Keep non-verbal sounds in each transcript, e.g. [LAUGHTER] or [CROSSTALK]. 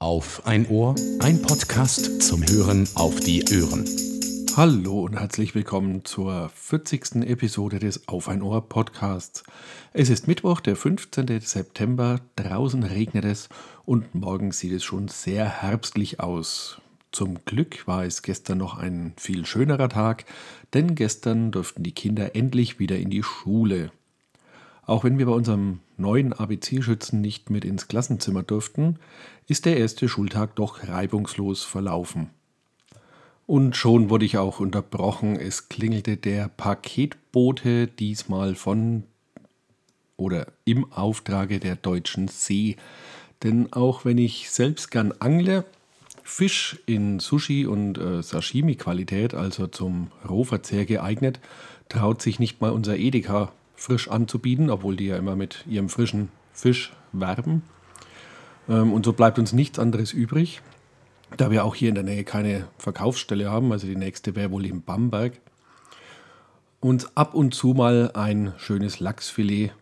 Auf ein Ohr, ein Podcast zum Hören auf die Ohren. Hallo und herzlich willkommen zur 40. Episode des Auf ein Ohr Podcasts. Es ist Mittwoch, der 15. September, draußen regnet es und morgen sieht es schon sehr herbstlich aus. Zum Glück war es gestern noch ein viel schönerer Tag, denn gestern durften die Kinder endlich wieder in die Schule. Auch wenn wir bei unserem neuen ABC-Schützen nicht mit ins Klassenzimmer durften, ist der erste Schultag doch reibungslos verlaufen. Und schon wurde ich auch unterbrochen. Es klingelte der Paketbote, diesmal von oder im Auftrage der Deutschen See. Denn auch wenn ich selbst gern angle, Fisch in Sushi- und äh, Sashimi-Qualität, also zum Rohverzehr geeignet, traut sich nicht mal unser Edeka frisch anzubieten, obwohl die ja immer mit ihrem frischen Fisch werben. Ähm, und so bleibt uns nichts anderes übrig, da wir auch hier in der Nähe keine Verkaufsstelle haben, also die nächste wäre wohl in Bamberg, uns ab und zu mal ein schönes Lachsfilet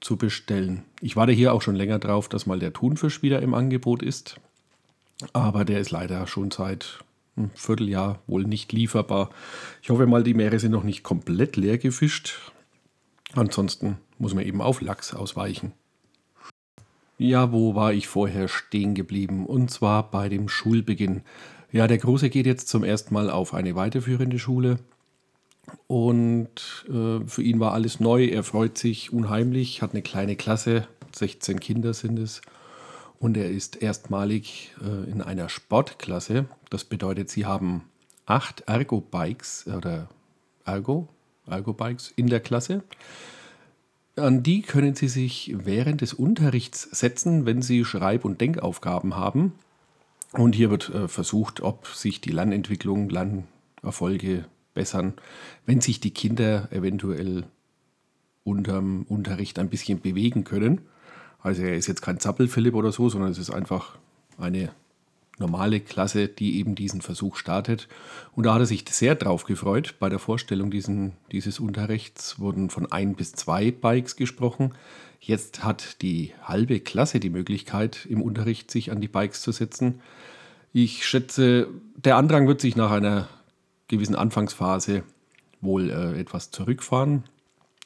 zu bestellen. Ich warte hier auch schon länger drauf, dass mal der Thunfisch wieder im Angebot ist. Aber der ist leider schon seit einem Vierteljahr wohl nicht lieferbar. Ich hoffe mal, die Meere sind noch nicht komplett leer gefischt. Ansonsten muss man eben auf Lachs ausweichen. Ja, wo war ich vorher stehen geblieben? Und zwar bei dem Schulbeginn. Ja, der Große geht jetzt zum ersten Mal auf eine weiterführende Schule. Und äh, für ihn war alles neu. Er freut sich unheimlich, hat eine kleine Klasse, 16 Kinder sind es und er ist erstmalig äh, in einer Sportklasse. Das bedeutet, sie haben acht Ergo-Bikes oder Ergo, Ergo-Bikes in der Klasse. An die können Sie sich während des Unterrichts setzen, wenn Sie Schreib- und Denkaufgaben haben. Und hier wird äh, versucht, ob sich die Lernentwicklung, Lernerfolge bessern, wenn sich die Kinder eventuell unterm Unterricht ein bisschen bewegen können. Also er ist jetzt kein Zappel-Philipp oder so, sondern es ist einfach eine normale Klasse, die eben diesen Versuch startet. Und da hat er sich sehr drauf gefreut. Bei der Vorstellung diesen, dieses Unterrichts wurden von ein bis zwei Bikes gesprochen. Jetzt hat die halbe Klasse die Möglichkeit, im Unterricht sich an die Bikes zu setzen. Ich schätze, der Andrang wird sich nach einer gewissen Anfangsphase wohl äh, etwas zurückfahren.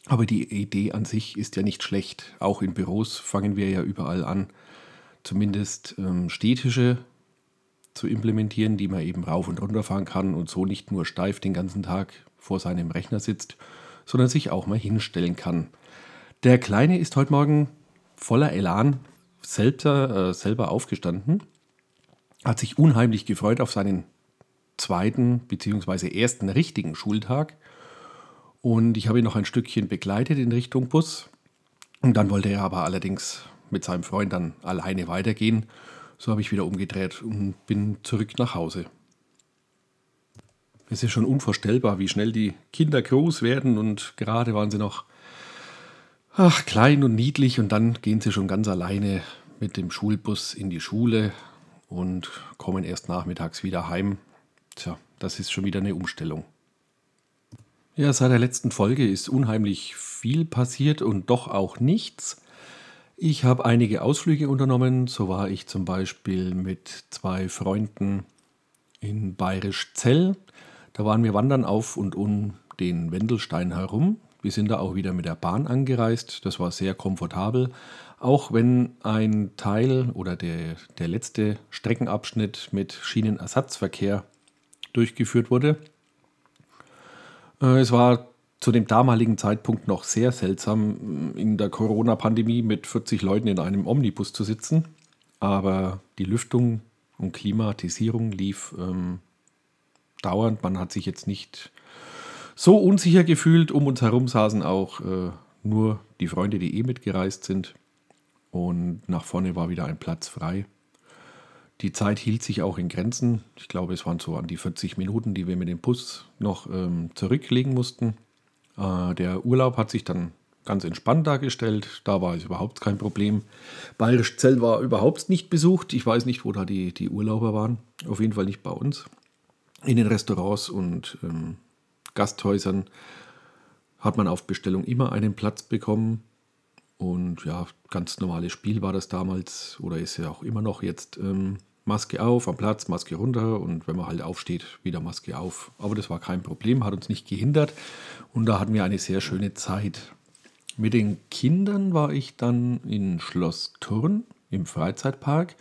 Aber die Idee an sich ist ja nicht schlecht. Auch in Büros fangen wir ja überall an, zumindest ähm, städtische zu implementieren, die man eben rauf und runter fahren kann und so nicht nur steif den ganzen Tag vor seinem Rechner sitzt, sondern sich auch mal hinstellen kann. Der Kleine ist heute Morgen voller Elan selber, äh, selber aufgestanden, hat sich unheimlich gefreut auf seinen zweiten bzw. ersten richtigen Schultag und ich habe ihn noch ein Stückchen begleitet in Richtung Bus. Und dann wollte er aber allerdings mit seinem Freund dann alleine weitergehen. So habe ich wieder umgedreht und bin zurück nach Hause. Es ist schon unvorstellbar, wie schnell die Kinder groß werden und gerade waren sie noch ach, klein und niedlich und dann gehen sie schon ganz alleine mit dem Schulbus in die Schule und kommen erst nachmittags wieder heim. Tja, das ist schon wieder eine Umstellung. Ja, seit der letzten Folge ist unheimlich viel passiert und doch auch nichts. Ich habe einige Ausflüge unternommen. So war ich zum Beispiel mit zwei Freunden in Bayerisch Zell. Da waren wir wandern auf und um den Wendelstein herum. Wir sind da auch wieder mit der Bahn angereist. Das war sehr komfortabel. Auch wenn ein Teil oder der, der letzte Streckenabschnitt mit Schienenersatzverkehr durchgeführt wurde. Äh, es war zu dem damaligen Zeitpunkt noch sehr seltsam, in der Corona-Pandemie mit 40 Leuten in einem Omnibus zu sitzen. Aber die Lüftung und Klimatisierung lief ähm, dauernd. Man hat sich jetzt nicht so unsicher gefühlt. Um uns herum saßen auch äh, nur die Freunde, die eh mitgereist sind. Und nach vorne war wieder ein Platz frei. Die Zeit hielt sich auch in Grenzen. Ich glaube, es waren so an die 40 Minuten, die wir mit dem Bus noch ähm, zurücklegen mussten. Äh, der Urlaub hat sich dann ganz entspannt dargestellt. Da war es überhaupt kein Problem. Bayerisch Zell war überhaupt nicht besucht. Ich weiß nicht, wo da die, die Urlauber waren. Auf jeden Fall nicht bei uns. In den Restaurants und ähm, Gasthäusern hat man auf Bestellung immer einen Platz bekommen. Und ja, ganz normales Spiel war das damals oder ist ja auch immer noch jetzt. Ähm, Maske auf am Platz, Maske runter und wenn man halt aufsteht, wieder Maske auf. Aber das war kein Problem, hat uns nicht gehindert und da hatten wir eine sehr schöne Zeit. Mit den Kindern war ich dann in Schloss Thurn im Freizeitpark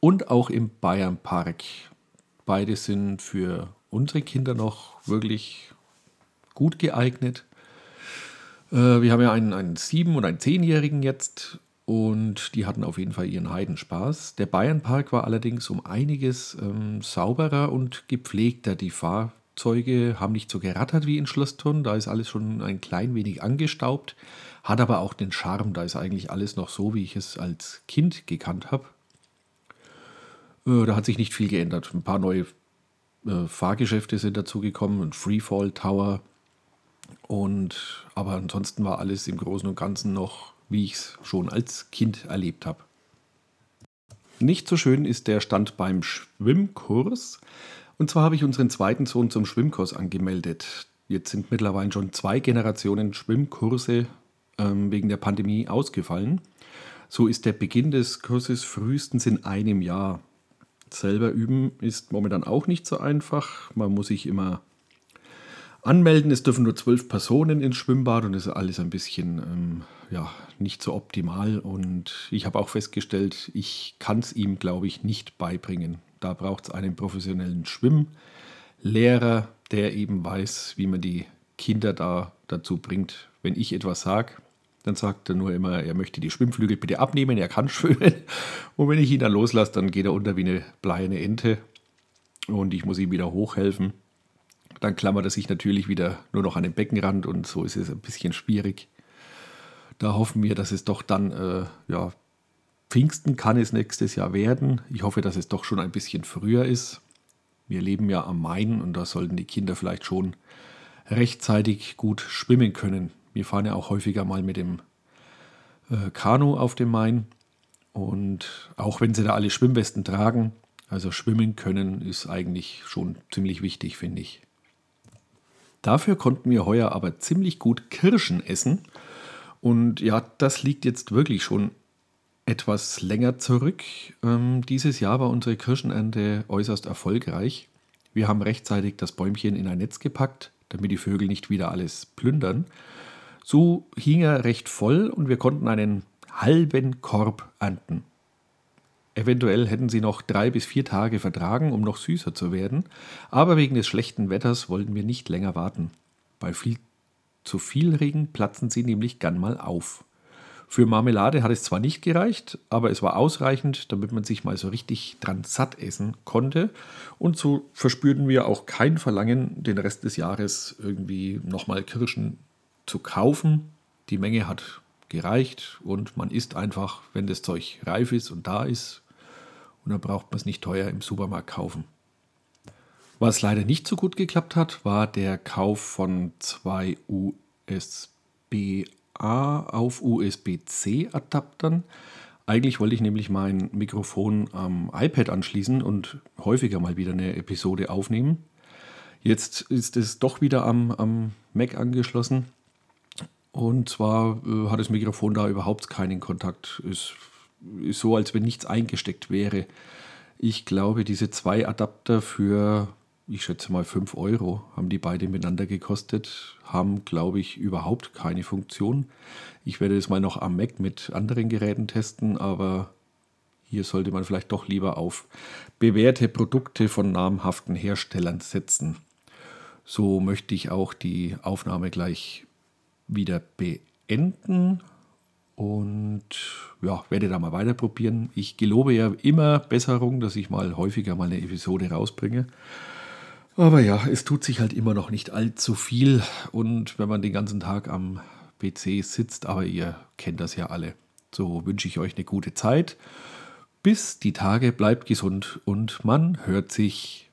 und auch im Bayernpark. Beide sind für unsere Kinder noch wirklich gut geeignet. Äh, wir haben ja einen, einen sieben- und einen zehnjährigen jetzt und die hatten auf jeden Fall ihren Heidenspaß. Der Bayernpark war allerdings um einiges ähm, sauberer und gepflegter. Die Fahrzeuge haben nicht so gerattert wie in Schlossturn, da ist alles schon ein klein wenig angestaubt, hat aber auch den Charme, da ist eigentlich alles noch so, wie ich es als Kind gekannt habe. Äh, da hat sich nicht viel geändert. Ein paar neue äh, Fahrgeschäfte sind dazugekommen, ein Freefall Tower. Und aber ansonsten war alles im Großen und Ganzen noch wie ich es schon als Kind erlebt habe. Nicht so schön ist der Stand beim Schwimmkurs. Und zwar habe ich unseren zweiten Sohn zum Schwimmkurs angemeldet. Jetzt sind mittlerweile schon zwei Generationen Schwimmkurse ähm, wegen der Pandemie ausgefallen. So ist der Beginn des Kurses frühestens in einem Jahr. Selber üben ist momentan auch nicht so einfach. Man muss sich immer anmelden. Es dürfen nur zwölf Personen ins Schwimmbad und das ist alles ein bisschen ähm, ja, nicht so optimal. Und ich habe auch festgestellt, ich kann es ihm, glaube ich, nicht beibringen. Da braucht es einen professionellen Schwimmlehrer, der eben weiß, wie man die Kinder da dazu bringt. Wenn ich etwas sage, dann sagt er nur immer, er möchte die Schwimmflügel bitte abnehmen, er kann [LAUGHS] schwimmen. Und wenn ich ihn dann loslasse, dann geht er unter wie eine bleierne Ente und ich muss ihm wieder hochhelfen. Dann klammert er sich natürlich wieder nur noch an den Beckenrand und so ist es ein bisschen schwierig. Da hoffen wir, dass es doch dann, äh, ja, Pfingsten kann es nächstes Jahr werden. Ich hoffe, dass es doch schon ein bisschen früher ist. Wir leben ja am Main und da sollten die Kinder vielleicht schon rechtzeitig gut schwimmen können. Wir fahren ja auch häufiger mal mit dem äh, Kanu auf dem Main. Und auch wenn sie da alle Schwimmwesten tragen, also schwimmen können, ist eigentlich schon ziemlich wichtig, finde ich. Dafür konnten wir heuer aber ziemlich gut Kirschen essen. Und ja, das liegt jetzt wirklich schon etwas länger zurück. Ähm, dieses Jahr war unsere Kirschenernte äußerst erfolgreich. Wir haben rechtzeitig das Bäumchen in ein Netz gepackt, damit die Vögel nicht wieder alles plündern. So hing er recht voll und wir konnten einen halben Korb ernten. Eventuell hätten sie noch drei bis vier Tage vertragen, um noch süßer zu werden, aber wegen des schlechten Wetters wollten wir nicht länger warten. Bei viel zu viel Regen platzen sie nämlich gern mal auf. Für Marmelade hat es zwar nicht gereicht, aber es war ausreichend, damit man sich mal so richtig dran satt essen konnte. Und so verspürten wir auch kein Verlangen, den Rest des Jahres irgendwie nochmal Kirschen zu kaufen. Die Menge hat gereicht und man isst einfach, wenn das Zeug reif ist und da ist. Und dann braucht man es nicht teuer im Supermarkt kaufen. Was leider nicht so gut geklappt hat, war der Kauf von zwei USB-A auf USB-C Adaptern. Eigentlich wollte ich nämlich mein Mikrofon am iPad anschließen und häufiger mal wieder eine Episode aufnehmen. Jetzt ist es doch wieder am, am Mac angeschlossen und zwar äh, hat das Mikrofon da überhaupt keinen Kontakt. Ist, ist so, als wenn nichts eingesteckt wäre. Ich glaube, diese zwei Adapter für, ich schätze mal 5 Euro, haben die beide miteinander gekostet, haben, glaube ich, überhaupt keine Funktion. Ich werde es mal noch am Mac mit anderen Geräten testen, aber hier sollte man vielleicht doch lieber auf bewährte Produkte von namhaften Herstellern setzen. So möchte ich auch die Aufnahme gleich wieder beenden und ja, werde da mal weiter probieren. Ich gelobe ja immer Besserung, dass ich mal häufiger mal eine Episode rausbringe. Aber ja, es tut sich halt immer noch nicht allzu viel und wenn man den ganzen Tag am PC sitzt, aber ihr kennt das ja alle. So wünsche ich euch eine gute Zeit. Bis die Tage, bleibt gesund und man hört sich.